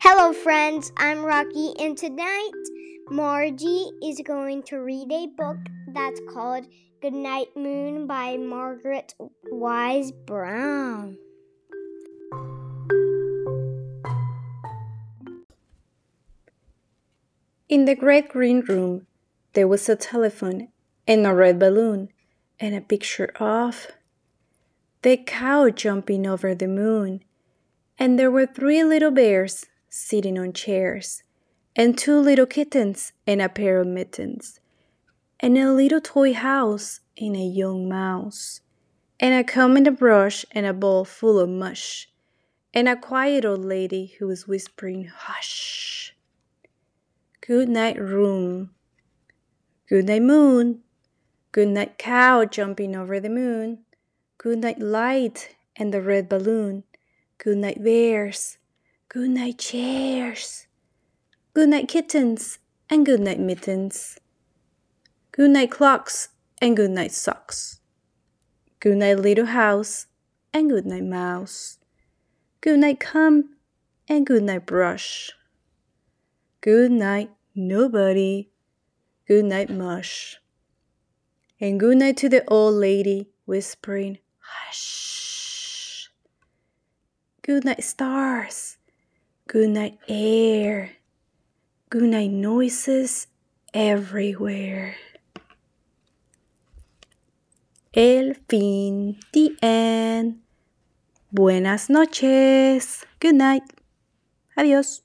Hello, friends. I'm Rocky, and tonight Margie is going to read a book that's called Goodnight Moon by Margaret Wise Brown. In the great green room, there was a telephone and a red balloon and a picture of the cow jumping over the moon. And there were three little bears sitting on chairs, and two little kittens and a pair of mittens, and a little toy house and a young mouse, and a comb and a brush and a bowl full of mush, and a quiet old lady who was whispering, Hush! Good night, room. Good night, moon. Good night, cow jumping over the moon. Good night, light and the red balloon. Good night, bears. Good night, chairs. Good night, kittens and good night, mittens. Good night, clocks and good night, socks. Good night, little house and good night, mouse. Good night, comb and good night, brush. Good night, nobody. Good night, mush. And good night to the old lady whispering, Hush. Good night, stars. Good night, air. Good night, noises everywhere. El fin, the end. Buenas noches. Good night. Adiós.